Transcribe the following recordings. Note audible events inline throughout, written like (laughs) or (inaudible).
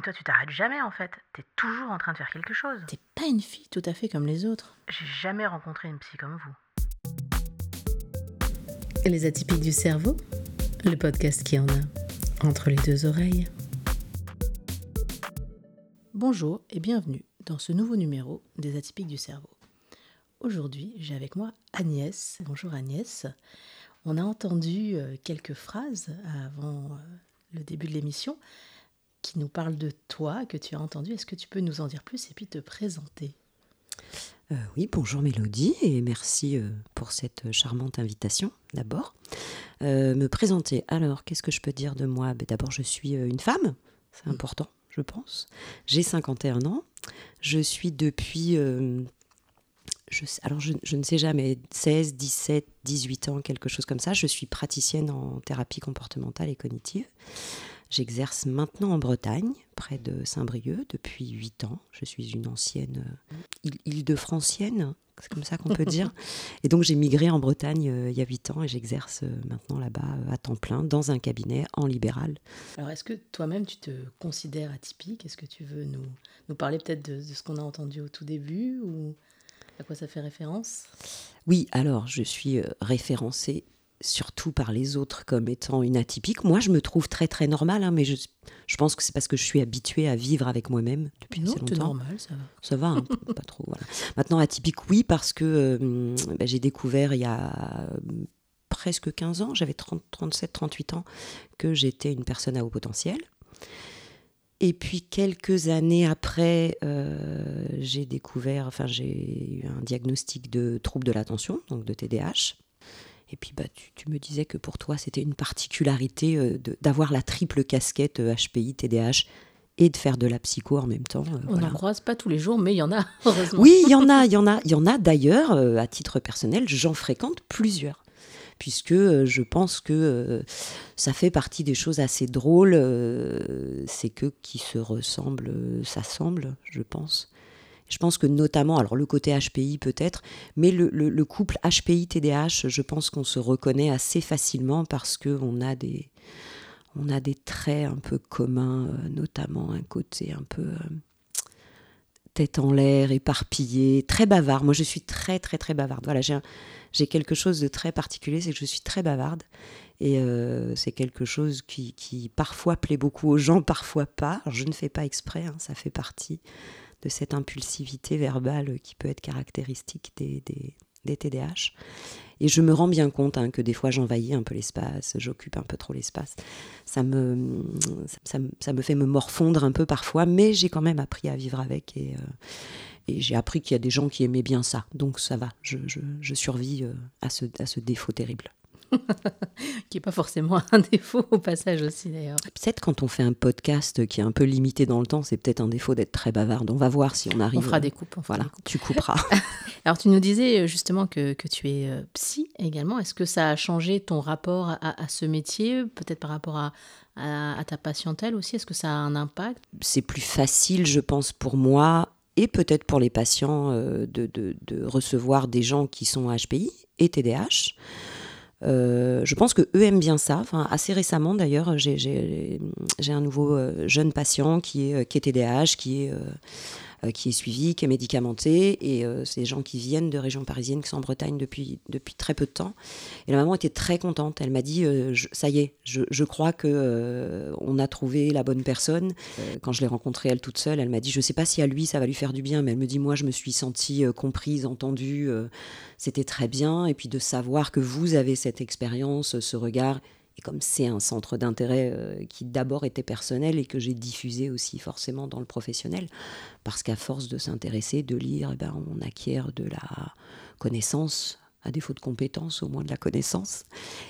mais toi, tu t'arrêtes jamais en fait. T'es toujours en train de faire quelque chose. T'es pas une fille tout à fait comme les autres. J'ai jamais rencontré une psy comme vous. Les atypiques du cerveau, le podcast qui en a entre les deux oreilles. Bonjour et bienvenue dans ce nouveau numéro des atypiques du cerveau. Aujourd'hui, j'ai avec moi Agnès. Bonjour Agnès. On a entendu euh, quelques phrases avant euh, le début de l'émission qui nous parle de toi, que tu as entendu. Est-ce que tu peux nous en dire plus et puis te présenter? Euh, Oui, bonjour Mélodie et merci euh, pour cette charmante invitation d'abord. Euh, me présenter, alors qu'est-ce que je peux dire de moi? Ben, D'abord, je suis une femme, c'est mm. important, je pense. J'ai 51 ans. Je suis depuis je, alors je, je, ne sais jamais, 16, 17, 18 ans, quelque chose comme ça. Je suis praticienne en thérapie comportementale et cognitive. J'exerce maintenant en Bretagne, près de Saint-Brieuc, depuis 8 ans. Je suis une ancienne euh, île-de-francienne, c'est comme ça qu'on peut dire. (laughs) Et donc j'ai migré en Bretagne euh, il y a 8 ans et j'exerce euh, maintenant là-bas à temps plein dans un cabinet en libéral. Alors est-ce que toi-même tu te considères atypique? Est-ce que tu veux nous, nous parler peut-être de, de, ce qu'on a entendu au tout début ou à quoi ça fait référence? Oui, alors je suis référencée surtout par les autres comme étant une atypique. Moi, je me trouve très très normale, hein, mais je, je, pense que c'est parce que je suis habituée à vivre avec moi-même depuis non, assez longtemps. normal, ça va. Ça va, hein, (laughs) pas trop. Voilà. Maintenant, atypique, oui, parce que euh, bah, j'ai découvert il y a presque 15 ans, j'avais 37, 38 ans, que j'étais une personne à haut potentiel. Et puis quelques années après, euh, j'ai découvert, enfin j'ai eu un diagnostic de trouble de l'attention, donc de TDAH. Et puis bah, tu, tu, me disais que pour toi, c'était une particularité euh, d'avoir la triple casquette euh, HPI, TDAH et de faire de la psycho en même temps. Euh, On n'en croise pas tous les jours, mais il y en a, (laughs) heureusement. Oui, il y en a, il y en a. Il y en a d'ailleurs, euh, à titre personnel, j'en fréquente plusieurs. Puisque euh, je pense que ça fait partie des choses assez drôles, c'est que qui se ressemblent s'assemblent, je pense. Je pense que notamment, alors le côté HPI peut-être, mais le, le, le couple HPI-TDAH, je pense qu'on se reconnaît assez facilement parce qu'on a des, on a des traits un peu communs, euh, notamment un côté un peu euh, tête en l'air, éparpillé, très bavard. Moi, je suis très, très, très bavarde. Voilà, j'ai quelque chose de très particulier, c'est que je suis très bavarde. Et euh, c'est quelque chose qui, qui, parfois plaît beaucoup aux gens, parfois pas. Je ne fais pas exprès, hein, ça fait partie de cette impulsivité verbale qui peut être caractéristique des, des, TDAH. Et je me rends bien compte hein, que des fois j'envahis un peu l'espace, j'occupe un peu trop l'espace. Ça me, ça, ça, me fait me morfondre un peu parfois, mais j'ai quand même appris à vivre avec et, euh, et j'ai appris qu'il y a des gens qui aimaient bien ça. Donc ça va, je, je, je survis euh, à, ce, à ce défaut terrible. (laughs) qui n'est pas forcément un défaut au passage aussi d'ailleurs. Peut-être quand on fait un podcast qui est un peu limité dans le temps, c'est peut-être un défaut d'être très bavarde. On va voir si on arrive. On fera des coupes. voilà, des coupes. tu couperas. (laughs) Alors tu nous disais justement que, que tu es euh, psy également. Est-ce que ça a changé ton rapport à, à ce métier, peut-être par rapport à, à, à ta patientèle aussi? Est-ce que ça a un impact? C'est plus facile, je pense, pour moi et peut-être pour les patients euh, de, de, de, recevoir des gens qui sont HPI et TDAH. Euh, je pense que eux aiment bien ça. Enfin, assez récemment d'ailleurs, j'ai un nouveau euh, jeune patient qui est, qui est TDAH, qui est, euh, qui est suivi, qui est médicamenté. Et euh, c'est des gens qui viennent de région parisienne, qui sont en Bretagne depuis, depuis très peu de temps. Et la maman était très contente. Elle m'a dit euh, Ça y est, je, je crois qu'on euh, a trouvé la bonne personne. quand je l'ai rencontrée, elle toute seule, elle m'a dit Je ne sais pas si à lui ça va lui faire du bien, mais elle me dit Moi, je me suis sentie comprise, entendue. C'était très bien. Et puis de savoir que vous avez cette expérience, ce regard et comme c'est un centre d'intérêt euh, qui d'abord était personnel et que j'ai diffusé aussi forcément dans le professionnel, parce qu'à force de s'intéresser, de lire, eh ben, on acquiert de la connaissance, à défaut de compétences, au moins de la connaissance.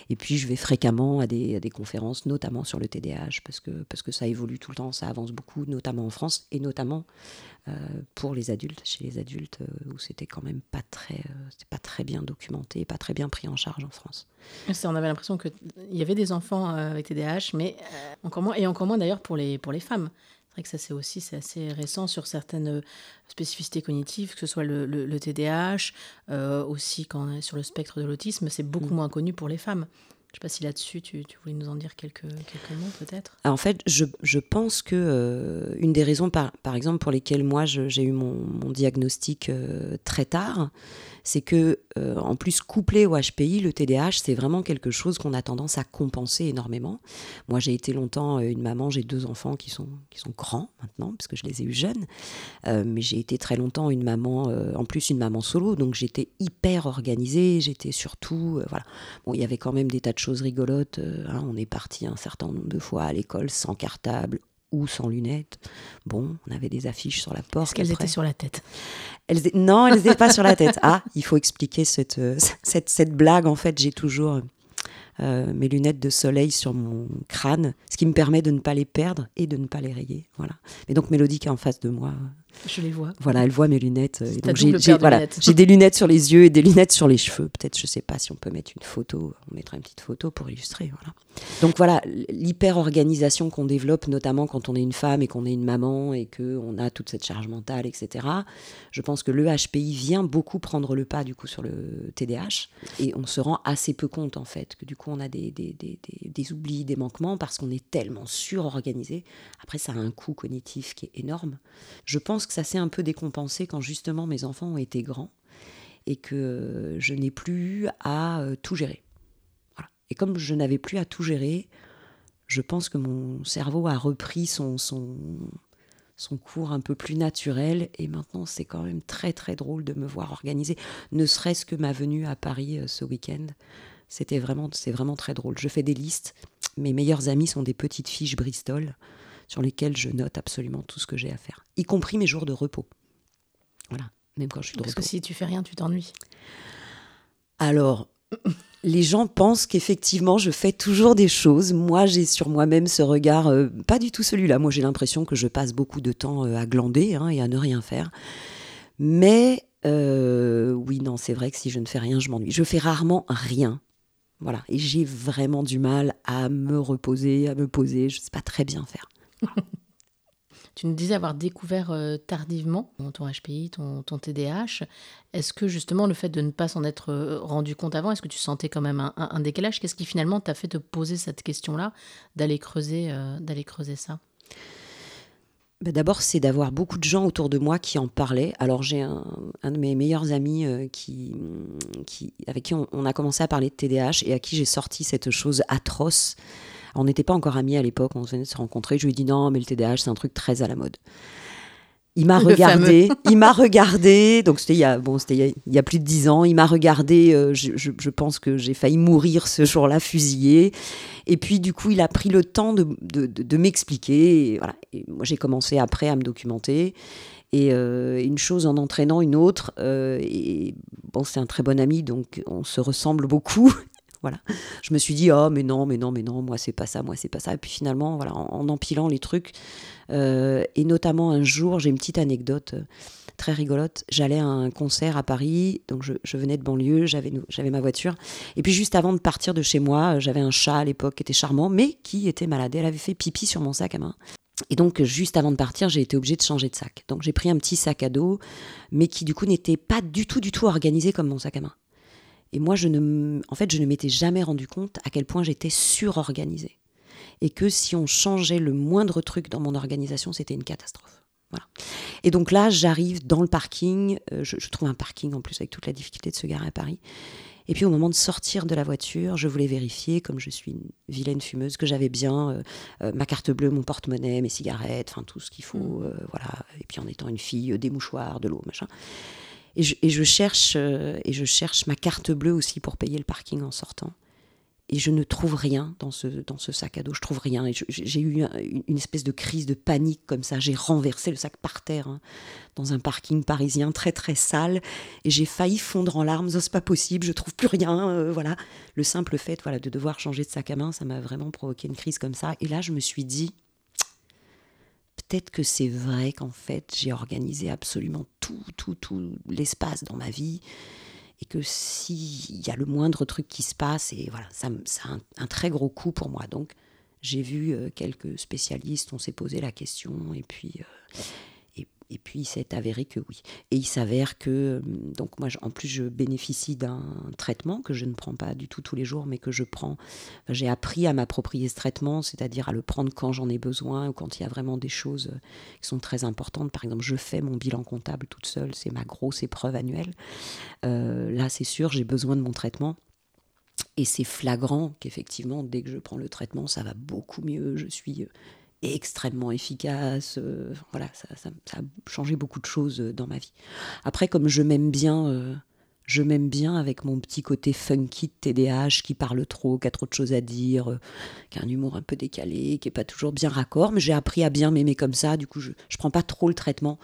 Et puis je vais fréquemment à des, à des conférences, notamment sur le TDAH, parce que, parce que ça évolue tout le temps, ça avance beaucoup, notamment en France, et notamment euh, pour les adultes, chez les adultes, euh, où c'était quand même pas très, euh, pas très bien documenté, pas très bien pris en charge en France. On avait l'impression qu'il y avait des enfants avec TDAH, mais encore moins, et encore moins d'ailleurs pour les, pour les femmes. C'est vrai que ça, c'est aussi c'est assez récent sur certaines spécificités cognitives, que ce soit le, le, le TDAH, euh, aussi quand on est sur le spectre de l'autisme, c'est beaucoup mmh. moins connu pour les femmes. Je ne sais pas si là-dessus, tu, voulais nous en dire quelques, mots peut-être En fait, je, pense que euh, une des raisons, par, exemple, pour lesquelles moi j'ai eu mon, diagnostic euh, très tard, c'est que, euh, en plus, couplé au HPI, le TDAH, c'est vraiment quelque chose qu'on a tendance à compenser énormément. Moi, j'ai été longtemps une maman, j'ai deux enfants qui sont, qui sont grands maintenant, parce que je les ai eus jeunes, mais j'ai été très longtemps une maman, en plus une maman solo, donc j'étais hyper organisée, j'étais surtout, voilà. Bon, il y avait quand même des tas de choses rigolotes, hein. on est parti un certain nombre de fois à l'école sans cartable, ou sans lunettes. Bon, on avait des affiches sur la porte. Est-ce qu'elles étaient sur la tête? Elles, Non, elles n'étaient pas sur la tête. Ah, il faut expliquer cette, euh, cette, cette blague. En fait, j'ai toujours euh, mes lunettes de soleil sur mon crâne, ce qui me permet de ne pas les perdre et de ne pas les rayer. Voilà. Mais donc Mélodie qui est en face de moi, je les vois. Voilà, elle voit mes lunettes. j'ai voilà, des lunettes sur les yeux et des lunettes sur les cheveux. Peut-être, je sais pas si on peut mettre une photo. On mettra une petite photo pour illustrer. Voilà. Donc voilà, l'hyper-organisation qu'on développe, notamment quand on est une femme et qu'on est une maman et qu'on a toute cette charge mentale, etc. Je pense que le HPI vient beaucoup prendre le pas du coup sur le TDAH et on se rend assez peu compte en fait que du coup on a des, des, des, des oublis, des manquements parce qu'on est tellement surorganisé. Après, ça a un coût cognitif qui est énorme. Je pense que ça s'est un peu décompensé quand justement mes enfants ont été grands et que je n'ai plus à euh, tout gérer. Et comme je n'avais plus à tout gérer, je pense que mon cerveau a repris son, son, son cours un peu plus naturel et maintenant c'est quand même très très drôle de me voir organiser, ne serait-ce que ma venue à Paris euh, ce week-end. C'était vraiment, c'est vraiment très drôle. Je fais des listes. Mes meilleurs amis sont des petites fiches Bristol sur lesquelles je note absolument tout ce que j'ai à faire, y compris mes jours de repos. Voilà, même quand je suis de Parce que si tu fais rien, tu t'ennuies. Alors, les gens pensent qu'effectivement, je fais toujours des choses. Moi, j'ai sur moi-même ce regard, euh, pas du tout celui-là. Moi, j'ai l'impression que je passe beaucoup de temps euh, à glander hein, et à ne rien faire. Mais euh, oui, non, c'est vrai que si je ne fais rien, je m'ennuie. Je fais rarement rien. Voilà. Et j'ai vraiment du mal à me reposer, à me poser. Je ne sais pas très bien faire. (laughs) tu nous disais avoir découvert euh, tardivement ton HPI, ton, ton TDAH. Est-ce que justement le fait de ne pas s'en être euh, rendu compte avant, est-ce que tu sentais quand même un, décalage? Qu'est-ce qui finalement t'a fait te poser cette question-là, d'aller creuser, euh, d'aller creuser ça? Bah, D'abord, c'est d'avoir beaucoup de gens autour de moi qui en parlaient. Alors, j'ai un, de mes meilleurs amis qui, avec qui on, a commencé à parler de TDAH et à qui j'ai sorti cette chose atroce on n'était pas encore amis à l'époque, on venait de se rencontrer. Je lui ai dit non, mais le TDAH, c'est un truc très à la mode. Il m'a regardé, il m'a regardé, donc c'était il y a, bon, c'était il y, a, plus de dix ans, il m'a regardé, euh, je, pense que j'ai failli mourir ce jour-là, fusillé. Et puis du coup, il a pris le temps de, de, m'expliquer. Et, voilà. Et moi, j'ai commencé après à me documenter. Et euh, une chose en entraînant une autre. Euh, et bon, c'est un très bon ami, donc on se ressemble beaucoup. Voilà. Je me suis dit, oh, mais non, mais non, mais non, moi, c'est pas ça, moi, c'est pas ça. Et puis finalement, voilà, en, empilant les trucs, euh, et notamment un jour, j'ai une petite anecdote euh, très rigolote. J'allais à un concert à Paris, donc je, venais de banlieue, j'avais, j'avais ma voiture. Et puis juste avant de partir de chez moi, euh, j'avais un chat à l'époque qui était charmant, mais qui était malade. Elle avait fait pipi sur mon sac à main. Et donc, juste avant de partir, j'ai été obligée de changer de sac. Donc, j'ai pris un petit sac à dos, mais qui du coup n'était pas du tout, du tout organisé comme mon sac à main. Et moi, je ne, en fait, je ne m'étais jamais rendu compte à quel point j'étais surorganisée. Et que si on changeait le moindre truc dans mon organisation, c'était une catastrophe. Voilà. Et donc là, j'arrive dans le parking. Euh, je, trouve un parking en plus avec toute la difficulté de se garer à Paris. Et puis au moment de sortir de la voiture, je voulais vérifier, comme je suis une vilaine fumeuse, que j'avais bien euh, euh, ma carte bleue, mon porte-monnaie, mes cigarettes, enfin tout ce qu'il faut. Mmh. voilà. Et puis en étant une fille, des mouchoirs, de l'eau, machin. Et je, cherche, euh, et je cherche ma carte bleue aussi pour payer le parking en sortant. Et je ne trouve rien dans ce, dans ce sac à dos. Je trouve rien. Et j'ai eu une espèce de crise de panique comme ça. J'ai renversé le sac par terre hein, dans un parking parisien très très sale. Et j'ai failli fondre en larmes. C'est pas possible. Je trouve plus rien. Euh, voilà. Le simple fait voilà, de devoir changer de sac à main, ça m'a vraiment provoqué une crise comme ça. Et là, je me suis dit, peut-être que c'est vrai qu'en fait, j'ai organisé absolument tout, tout, tout l'espace dans ma vie. Et que s'il y a le moindre truc qui se passe, et voilà, ça, ça a un, très gros coup pour moi. Donc, j'ai vu euh, quelques spécialistes, on s'est posé la question, et puis, euh, et puis, il s'est avéré que oui. Et il s'avère que, donc moi, en plus, je bénéficie d'un traitement que je ne prends pas du tout tous les jours, mais que je prends. J'ai appris à m'approprier ce traitement, c'est-à-dire à le prendre quand j'en ai besoin ou quand il y a vraiment des choses qui sont très importantes. Par exemple, je fais mon bilan comptable toute seule, c'est ma grosse épreuve annuelle. là, c'est sûr, j'ai besoin de mon traitement. Et c'est flagrant qu'effectivement, dès que je prends le traitement, ça va beaucoup mieux. Je suis extrêmement efficace. Euh, voilà, ça, a changé beaucoup de choses euh, dans ma vie. Après, comme je m'aime bien, euh, je m'aime bien avec mon petit côté funky TDAH qui parle trop, qui a trop de choses à dire, qui a un humour un peu décalé, qui est pas toujours bien raccord. Mais j'ai appris à bien m'aimer comme ça. Du coup, je, je prends pas trop le traitement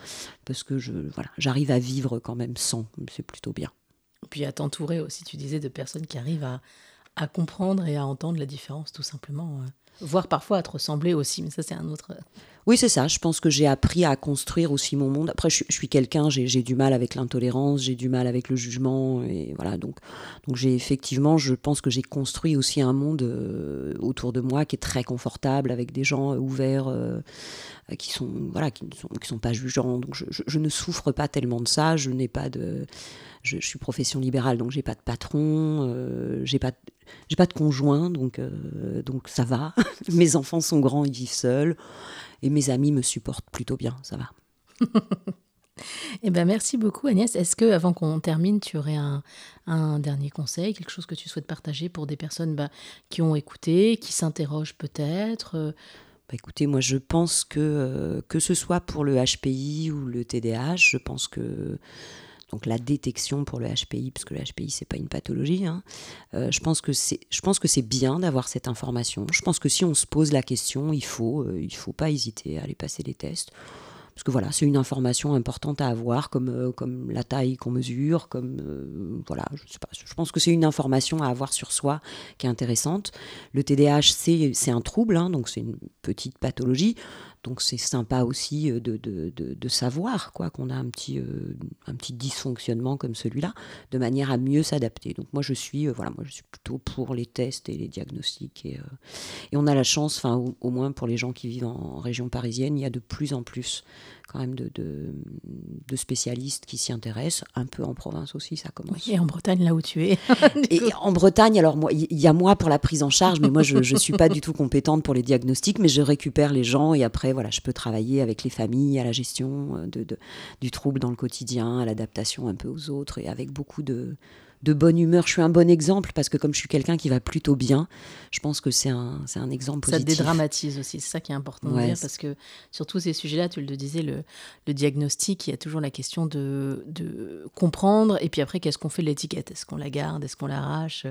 parce que je, voilà, j'arrive à vivre quand même sans. C'est plutôt bien. Puis à t'entourer aussi, tu disais, de personnes qui arrivent à, à comprendre et à entendre la différence, tout simplement voire parfois à te ressembler aussi, mais ça c'est un autre. Oui, c'est ça. Je pense que j'ai appris à construire aussi mon monde. Après, je, suis quelqu'un, j'ai du mal avec l'intolérance, j'ai du mal avec le jugement, et voilà. Donc, donc j'ai effectivement, je pense que j'ai construit aussi un monde euh, autour de moi qui est très confortable, avec des gens euh, ouverts, euh, qui sont voilà, qui ne sont, qui sont pas jugeants. Donc, je, je, ne souffre pas tellement de ça. Je n'ai pas de, je, suis profession libérale, donc j'ai pas de patron, j'ai pas j'ai pas de conjoint, donc, donc ça va. (laughs) mes enfants sont grands, ils vivent seuls. Et mes amis me supportent plutôt bien, ça va. (laughs) eh ben, merci beaucoup Agnès. Est-ce que avant qu'on termine, tu aurais un, un, dernier conseil, quelque chose que tu souhaites partager pour des personnes bah, qui ont écouté, qui s'interrogent peut-être euh? bah, écoutez, moi je pense que euh, que ce soit pour le HPI ou le TDAH, je pense que donc la détection pour le HPI, puisque le HPI c'est pas une pathologie. Hein. Euh, je pense que c'est, que bien d'avoir cette information. Je pense que si on se pose la question, il faut, euh, faut pas hésiter à aller passer les tests. Parce que voilà, c'est une information importante à avoir, comme, euh, comme la taille qu'on mesure, comme voilà, je sais pas. Je pense que c'est une information à avoir sur soi qui est intéressante. Le TDAH, c'est un trouble, hein, donc c'est une petite pathologie. Donc c'est sympa aussi euh, de, de, de, savoir quoi qu'on a un petit, euh, un petit dysfonctionnement comme celui-là, de manière à mieux s'adapter. Donc moi je suis, euh, voilà, moi je suis plutôt pour les tests et les diagnostics. Et, et on a la chance, enfin au, au, moins pour les gens qui vivent en région parisienne, il y a de plus en plus quand même de, de, spécialistes qui s'y intéressent, un peu en province aussi, ça commence. et en Bretagne, là où tu es. (laughs) et en Bretagne, alors moi, il y a moi pour la prise en charge, mais moi je ne suis pas du tout compétente pour les diagnostics, mais je récupère les gens et après, voilà, je peux travailler avec les familles à la gestion euh, de, de du trouble dans le quotidien, à l'adaptation un peu aux autres et avec beaucoup de, de bonne humeur. Je suis un bon exemple parce que comme je suis quelqu'un qui va plutôt bien, je pense que c'est un, c'est un exemple positif. Ça dédramatise aussi, c'est ça qui est important de dire parce que sur tous ces sujets-là, tu le disais, le, le, diagnostic, il y a toujours la question de, de comprendre et puis après, qu'est-ce qu'on fait de l'étiquette? Est-ce qu'on la garde? Est-ce qu'on l'arrache?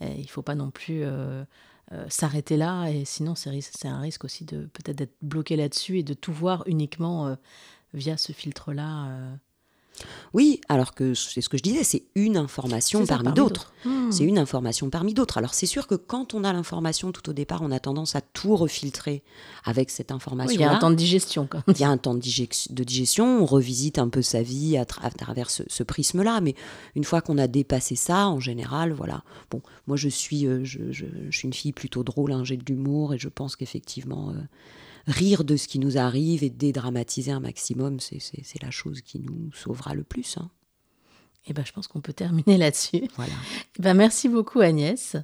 Il ne faut pas non plus... Euh, euh, s'arrêter là et sinon c'est, un risque aussi de peut-être d'être bloqué là-dessus et de tout voir uniquement euh, via ce filtre-là oui, alors que c'est ce que je disais, c'est une information parmi, d'autres. Hmm. C'est une information parmi d'autres. Alors c'est sûr que quand on a l'information tout au départ, on a tendance à tout refiltrer avec cette information. il y a un temps de digestion. Quand il y a un temps de, digestion, on revisite un peu sa vie à, travers ce, prisme-là. Mais une fois qu'on a dépassé ça, en général, voilà. Bon, moi je suis, euh, je, suis une fille plutôt drôle, hein, j'ai de l'humour et je pense qu'effectivement. Euh, rire de ce qui nous arrive et dédramatiser un maximum, c'est la chose qui nous sauvera le plus. Hein. Eh ben, je pense qu'on peut terminer là-dessus. Voilà. Eh ben, merci beaucoup Agnès.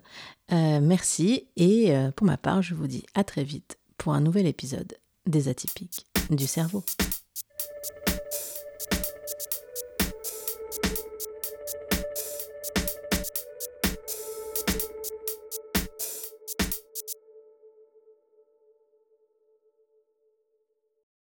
Euh, merci. Et euh, pour ma part, je vous dis à très vite pour un nouvel épisode des atypiques du cerveau.